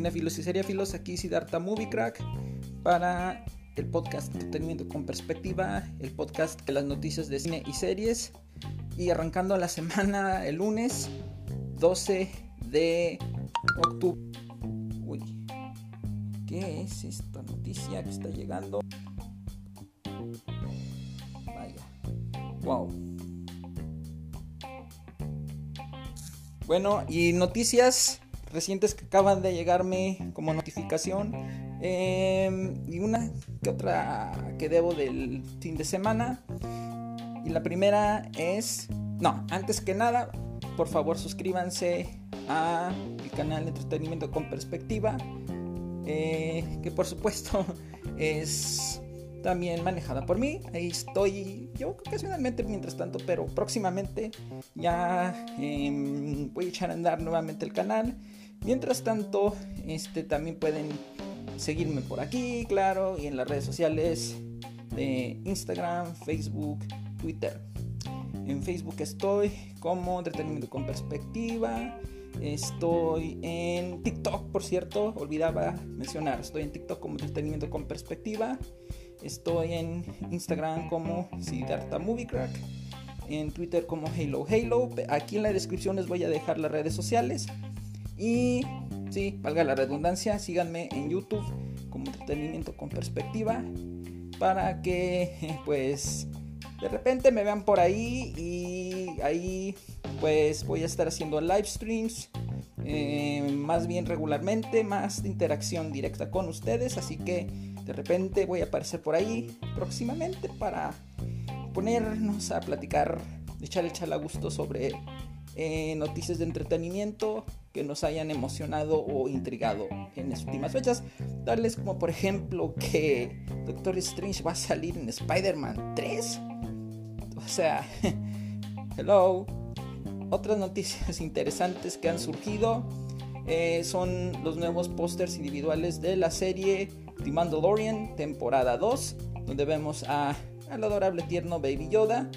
cinéfilos y seriéfilos, aquí Siddhartha Movie Crack para el podcast Entretenimiento con Perspectiva, el podcast de las noticias de cine y series. Y arrancando la semana el lunes 12 de octubre. Uy, ¿qué es esta noticia que está llegando? Vaya, wow. Bueno, y noticias recientes que acaban de llegarme como notificación. Em, y una que otra que debo del fin de semana. Y la primera es... No, antes que nada, por favor suscríbanse a mi canal de entretenimiento con perspectiva. Eh, que por supuesto es también manejada por mí. Ahí estoy yo ocasionalmente mientras tanto, pero próximamente ya em, voy a echar a andar nuevamente el canal. Mientras tanto, este, también pueden seguirme por aquí, claro, y en las redes sociales de Instagram, Facebook, Twitter. En Facebook estoy como Entretenimiento con Perspectiva. Estoy en TikTok, por cierto, olvidaba mencionar. Estoy en TikTok como Entretenimiento con Perspectiva. Estoy en Instagram como Siddhartha Movie Crack. En Twitter como Halo Halo. Aquí en la descripción les voy a dejar las redes sociales. Y sí, valga la redundancia, síganme en YouTube como entretenimiento con perspectiva para que pues de repente me vean por ahí y ahí pues voy a estar haciendo live streams eh, más bien regularmente, más de interacción directa con ustedes, así que de repente voy a aparecer por ahí próximamente para ponernos a platicar, echar el chal a gusto sobre eh, noticias de entretenimiento que nos hayan emocionado o intrigado en las últimas fechas, tales como por ejemplo que Doctor Strange va a salir en Spider-Man 3. O sea, hello. Otras noticias interesantes que han surgido eh, son los nuevos pósters individuales de la serie The Mandalorian, temporada 2, donde vemos a, al adorable tierno Baby Yoda,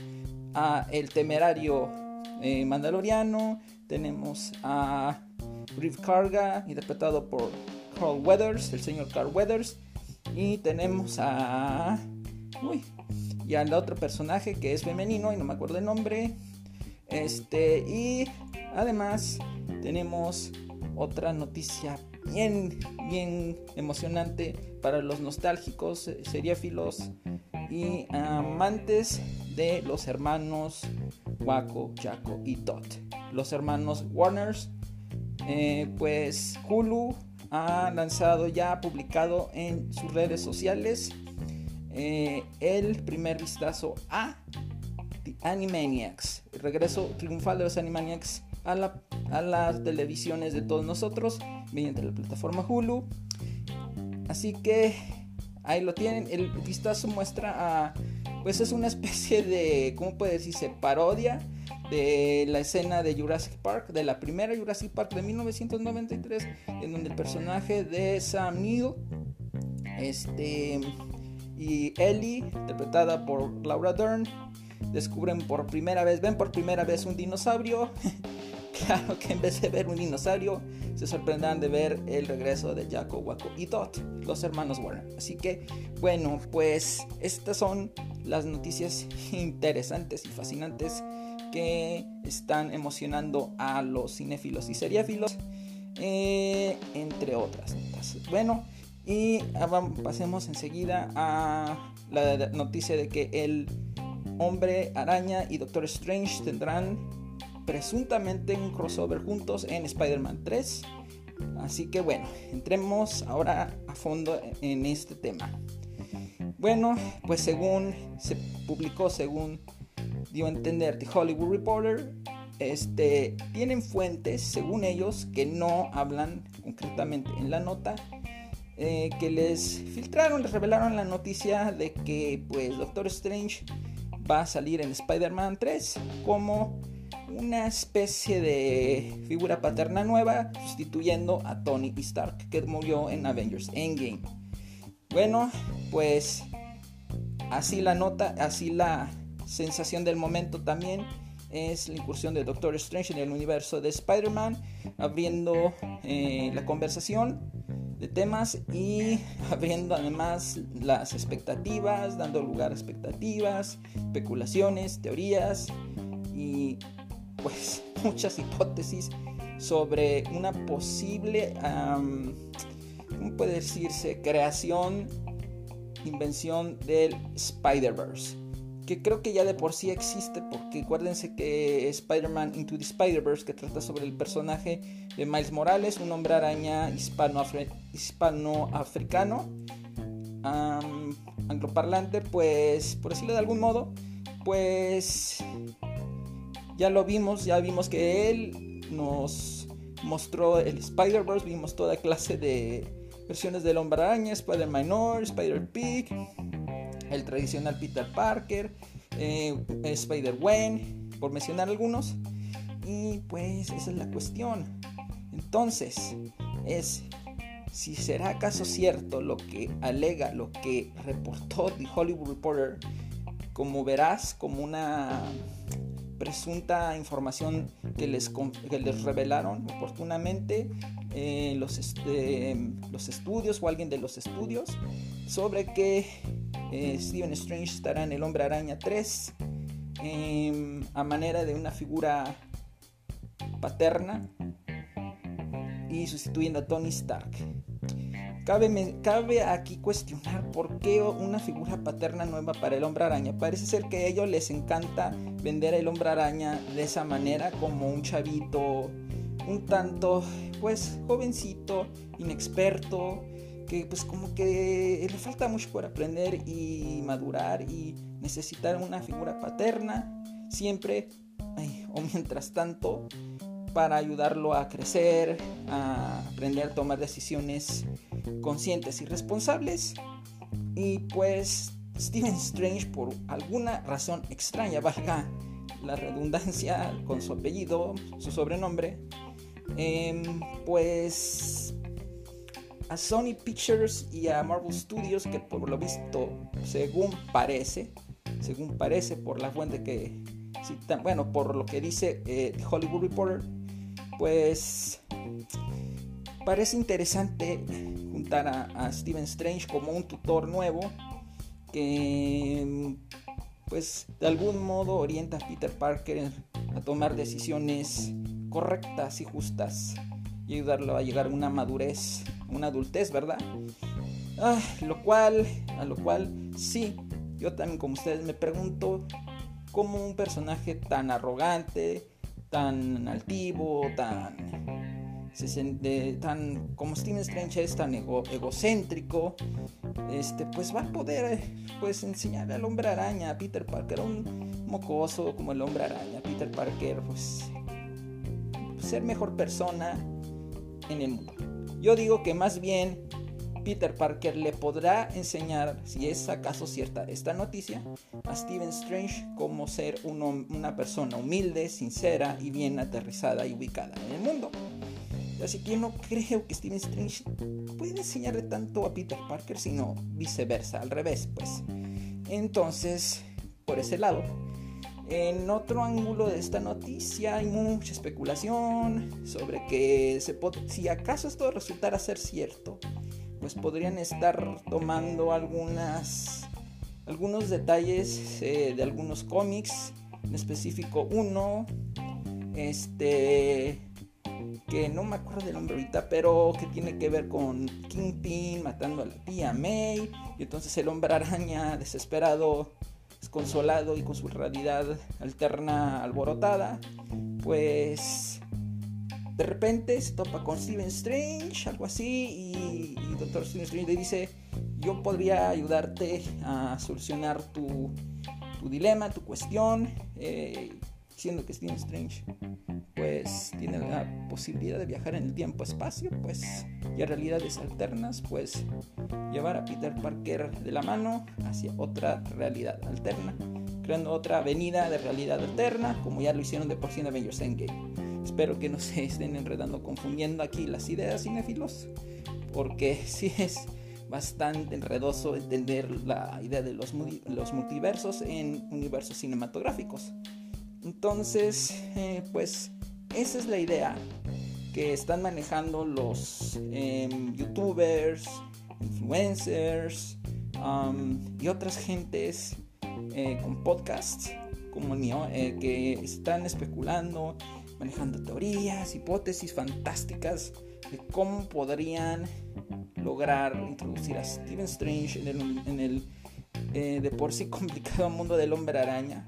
a el temerario eh, mandaloriano. Tenemos a Grief Karga, interpretado por Carl Weathers, el señor Carl Weathers. Y tenemos a. Uy, y al otro personaje que es femenino y no me acuerdo el nombre. Este, y además tenemos otra noticia bien, bien emocionante para los nostálgicos, eh, seriéfilos y amantes de los hermanos Waco, Jaco y Dot. Los hermanos Warners, eh, pues Hulu ha lanzado ya, publicado en sus redes sociales eh, el primer vistazo a The Animaniacs, el regreso triunfal de los Animaniacs a, a las televisiones de todos nosotros mediante la plataforma Hulu. Así que ahí lo tienen, el vistazo muestra a pues es una especie de, ¿cómo puede decirse? Parodia de la escena de Jurassic Park, de la primera Jurassic Park de 1993, en donde el personaje de Sam Neill este, y Ellie, interpretada por Laura Dern, descubren por primera vez, ven por primera vez un dinosaurio. claro que en vez de ver un dinosaurio, se sorprenderán de ver el regreso de Jaco, Waco y Dot, los hermanos Warner. Así que, bueno, pues estas son las noticias interesantes y fascinantes que están emocionando a los cinéfilos y seriéfilos, eh, entre otras. Bueno, y pasemos enseguida a la noticia de que el hombre araña y Doctor Strange tendrán presuntamente un crossover juntos en Spider-Man 3. Así que bueno, entremos ahora a fondo en este tema. Bueno, pues según se publicó, según dio a entender The Hollywood Reporter, este, tienen fuentes, según ellos, que no hablan concretamente en la nota, eh, que les filtraron, les revelaron la noticia de que pues Doctor Strange va a salir en Spider-Man 3 como una especie de figura paterna nueva sustituyendo a Tony Stark que murió en Avengers Endgame. Bueno, pues así la nota, así la sensación del momento también es la incursión de Doctor Strange en el universo de Spider-Man, abriendo eh, la conversación de temas y abriendo además las expectativas, dando lugar a expectativas, especulaciones, teorías y pues muchas hipótesis sobre una posible, ¿cómo puede decirse?, creación, invención del Spider-Verse que creo que ya de por sí existe, porque acuérdense que Spider-Man Into the Spider-Verse, que trata sobre el personaje de Miles Morales, un hombre araña hispano-africano, angloparlante, pues, por decirlo de algún modo, pues ya lo vimos, ya vimos que él nos mostró el Spider-Verse, vimos toda clase de versiones del hombre araña, Spider-Man Spider-Pig el tradicional Peter Parker, eh, Spider-Gwen, por mencionar algunos. Y pues esa es la cuestión. Entonces, es si será acaso cierto lo que alega, lo que reportó The Hollywood Reporter, como verás, como una presunta información que les, les revelaron oportunamente eh, los, este, los estudios o alguien de los estudios sobre que eh, Steven Strange estará en El Hombre Araña 3 em, a manera de una figura paterna y sustituyendo a Tony Stark. Cabe, cabe, aquí cuestionar por qué una figura paterna nueva para el hombre araña. Parece ser que a ellos les encanta vender el hombre araña de esa manera, como un chavito un tanto, pues, jovencito, inexperto, que pues como que le falta mucho por aprender y madurar y necesitar una figura paterna siempre o mientras tanto para ayudarlo a crecer, a aprender a tomar decisiones conscientes y responsables. Y pues Stephen Strange por alguna razón extraña, valga la redundancia con su apellido, su sobrenombre, em, pues a Sony Pictures y a Marvel Studios, que por lo visto, según parece, según parece por la fuente que bueno, por lo que dice eh, Hollywood Reporter, pues parece interesante juntar a, a, Steven Strange como un tutor nuevo que pues de algún modo orienta a Peter Parker a tomar decisiones correctas y justas y ayudarlo a llegar a una madurez, una adultez, ¿verdad? Ah, lo cual, a lo cual sí, yo también como ustedes me pregunto cómo un personaje tan arrogante, tan altivo, tan, como Steven Strange es tan egocéntrico, este, pues va a poder pues enseñar al hombre araña, a Peter Parker, un mocoso como el hombre araña, Peter Parker, pues ser mejor persona en el mundo. Yo digo que más bien Peter Parker le podrá enseñar, si es acaso cierta esta noticia, a Stephen Strange cómo ser una persona humilde, sincera y bien aterrizada y ubicada en el mundo. Así que no creo que Stephen Strange pueda enseñarle tanto a Peter Parker, sino viceversa, al revés, pues. Entonces, por ese lado, en otro ángulo de esta noticia hay mucha especulación sobre que si acaso esto resultara ser cierto, pues podrían estar tomando algunas algunos detalles eh, de algunos cómics, en específico uno, este que no me acuerdo del nombre ahorita, pero que tiene que ver con Kingpin matando a la tía May, y entonces el hombre araña desesperado consolado y con su realidad alterna alborotada, pues de repente se topa con Steven Strange, algo así, y, Doctor Steven Strange le dice, yo podría ayudarte a solucionar tu, tu dilema, tu cuestión, eh, siendo que Steven Strange pues tiene la posibilidad de viajar en el tiempo-espacio, pues y a realidades alternas, pues llevar a Peter Parker de la mano hacia otra realidad alterna, creando otra avenida de realidad alterna, como ya lo hicieron de por sí en Avengers Endgame. Espero que no se estén enredando, confundiendo aquí las ideas cinéfilos, porque sí es bastante enredoso entender la idea de los, multiversos en universos cinematográficos. Entonces, eh, pues esa es la idea que están manejando los em, youtubers, influencers y otras gentes eh, con podcasts como el mío eh, que están especulando, manejando teorías, hipótesis fantásticas de cómo podrían lograr introducir a Stephen Strange en el, eh, de por sí complicado mundo del hombre araña.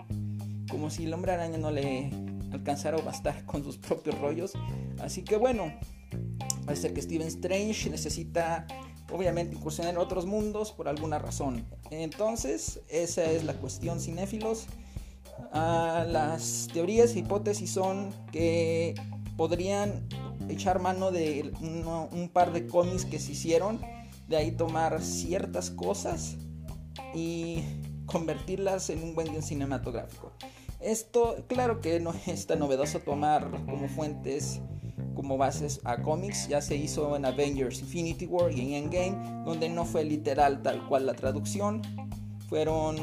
Como si el hombre araña no le alcanzara a bastar con sus propios rollos. Así que bueno, parece que Stephen Strange necesita obviamente incursionar en otros mundos por alguna razón. Entonces, esa es la cuestión cinéfilos. Ah, las teorías e hipótesis son que podrían echar mano de un par de cómics que se hicieron, de ahí tomar ciertas cosas y convertirlas en un buen guion cinematográfico. Esto, claro que no es tan novedoso tomar como fuentes, como bases a cómics, ya se hizo en Avengers Infinity War y en Endgame, donde no fue literal tal cual la traducción, fueron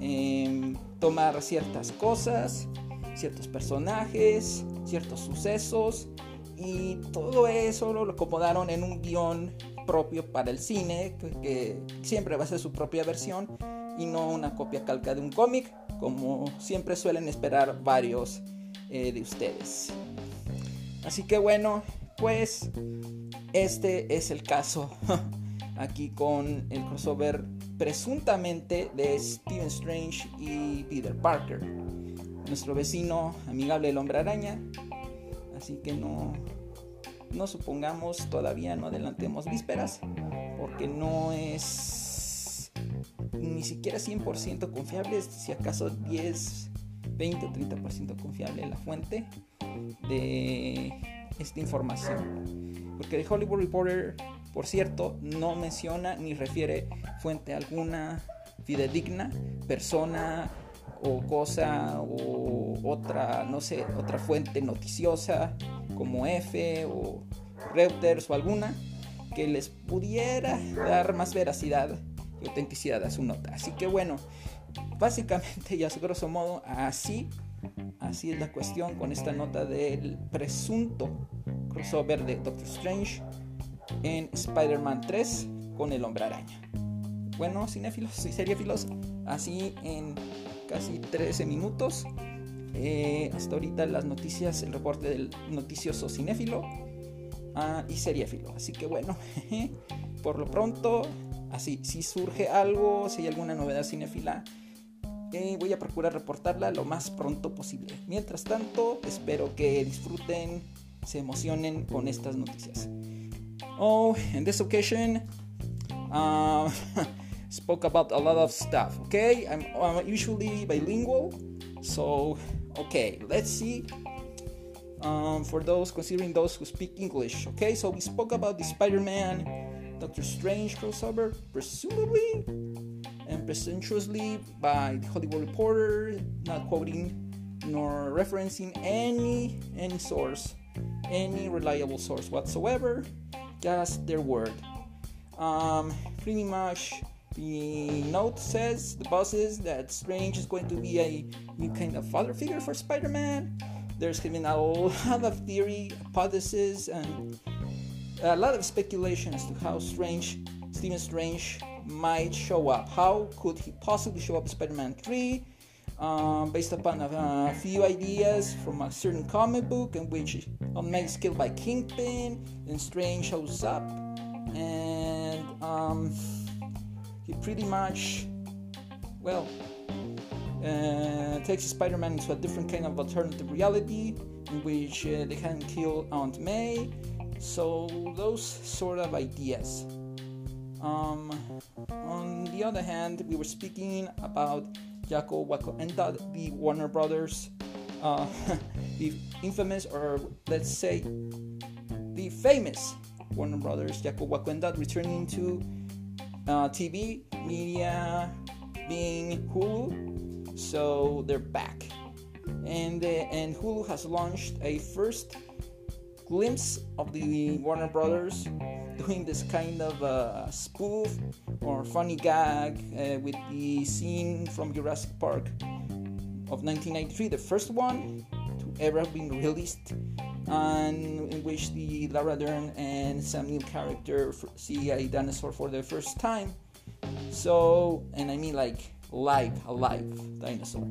eh, tomar ciertas cosas, ciertos personajes, ciertos sucesos y todo eso lo acomodaron en un guion propio para el cine, que, siempre va a ser su propia versión y no una copia calca de un cómic, como siempre suelen esperar varios eh, de ustedes. Así que bueno, pues este es el caso aquí con el crossover presuntamente de Stephen Strange y Peter Parker. Nuestro vecino amigable el hombre araña Así que no, no supongamos todavía, no adelantemos vísperas, porque no es ni siquiera 100% confiable, si acaso 10, 20 o 30% confiable la fuente de esta información. Porque The Hollywood Reporter, por cierto, no menciona ni refiere fuente alguna fidedigna, persona o cosa o otra, no sé, otra fuente noticiosa como F o Reuters o alguna que les pudiera dar más veracidad y autenticidad a su nota. Así que bueno, básicamente y a grosso modo así, así es la cuestión con esta nota del presunto crossover de Doctor Strange en Spider-Man 3 con el hombre araña. Bueno, cinéfilos y seriefilos, así en casi 13 minutos. Eh, hasta ahorita las noticias, el reporte del noticioso cinéfilo ah, y seriéfilo. Así que bueno, por lo pronto, así, si surge algo, si hay alguna novedad cinéfila, eh, voy a procurar reportarla lo más pronto posible. Mientras tanto, espero que disfruten, se emocionen con estas noticias. Oh, in this occasion, uh, spoke about a lot of stuff. Okay, I'm, usually bilingual, so okay, let's see. Um, for those considering those who speak English, okay, so we spoke about the Spider-Man, Doctor Strange crossover, presumably and presumptuously by the Hollywood Reporter, not quoting nor referencing any any source, any reliable source whatsoever, just their word. Um, pretty much the note says the bosses that Strange is going to be a new kind of father figure for Spider-Man. There's been a lot of theory, hypotheses, and a lot of speculation as to how Strange, Stephen Strange, might show up. How could he possibly show up in Spider-Man 3? Um, based upon a, a, few ideas from a certain comic book in which Omega is killed by Kingpin, and Strange shows up, and um, he pretty much, well, uh, takes Spider-Man into a different kind of alternative reality in which uh, they can kill Aunt May. So those sort of ideas. Um, on the other hand, we were speaking about Jaco Wako and the Warner Brothers, uh, the infamous, or let's say, the famous Warner Brothers, Jaco Wako returning to uh, TV media being Hulu, so they're back. And, uh, and Hulu has launched a first glimpse of the Warner Brothers doing this kind of uh, spoof or funny gag uh, with the scene from Jurassic Park of 1993, the first one to ever have been released, and in which the Laura Dern and Sam Neill character see a dinosaur for the first time. So, and I mean like live, alive dinosaur.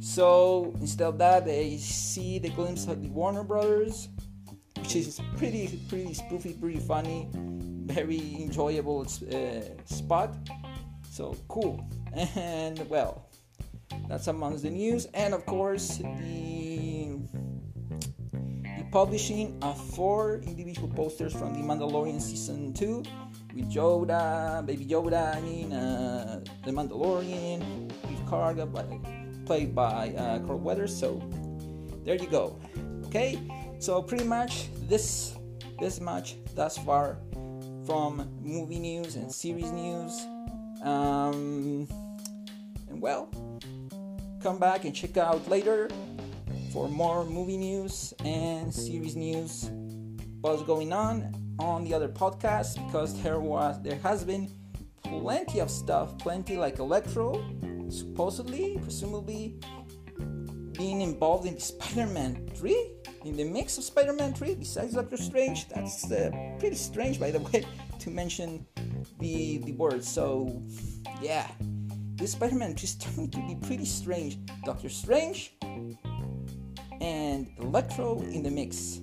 So instead of that, they see the glimpse of the Warner Brothers, which is pretty, pretty spoofy, pretty funny, very enjoyable uh, spot. So cool. And well, that's amongst the news. And of course, the the publishing of four individual posters from the Mandalorian season two with Yoda, Baby Yoda. I mean, uh, the Mandalorian with Karga, played by uh, Carl Weathers. So there you go. Okay, so pretty much this this much thus far from movie news and series news. Um, and well, come back and check out later for more movie news and series news. What's going on on the other podcast? because there was there has been plenty of stuff, plenty like Electro, supposedly, presumably being involved in Spider-Man 3, in the mix of Spider-Man 3, besides Doctor Strange. That's uh, pretty strange, by the way, to mention the the word. So, yeah, this Spider-Man 3 is starting to be pretty strange. Doctor Strange and Electro in the mix.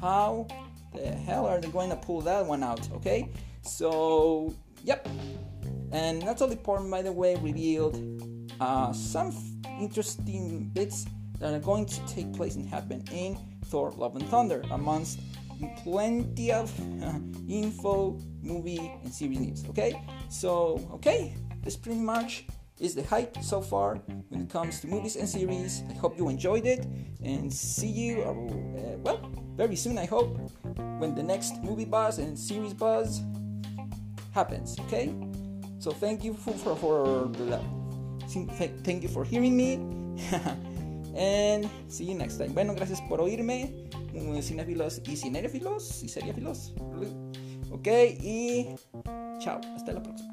How the hell are they going to pull that one out? Okay, so yep. And Natalie Portman, by the way, revealed uh, some interesting bits that are going to take place and happen in Thor: Love and Thunder, amongst plenty of uh, info, movie, and series news. Okay, so okay, this pretty much is the hype so far when it comes to movies and series. I hope you enjoyed it and see you, uh, well, very soon, I hope, when the next movie buzz and series buzz happens. Okay? So thank you for, for, for thank you for hearing me. and see you next time. Bueno, gracias por oírme, cinéfilos y cinéfilos y seriéfilos. Ok, y chao, hasta la próxima.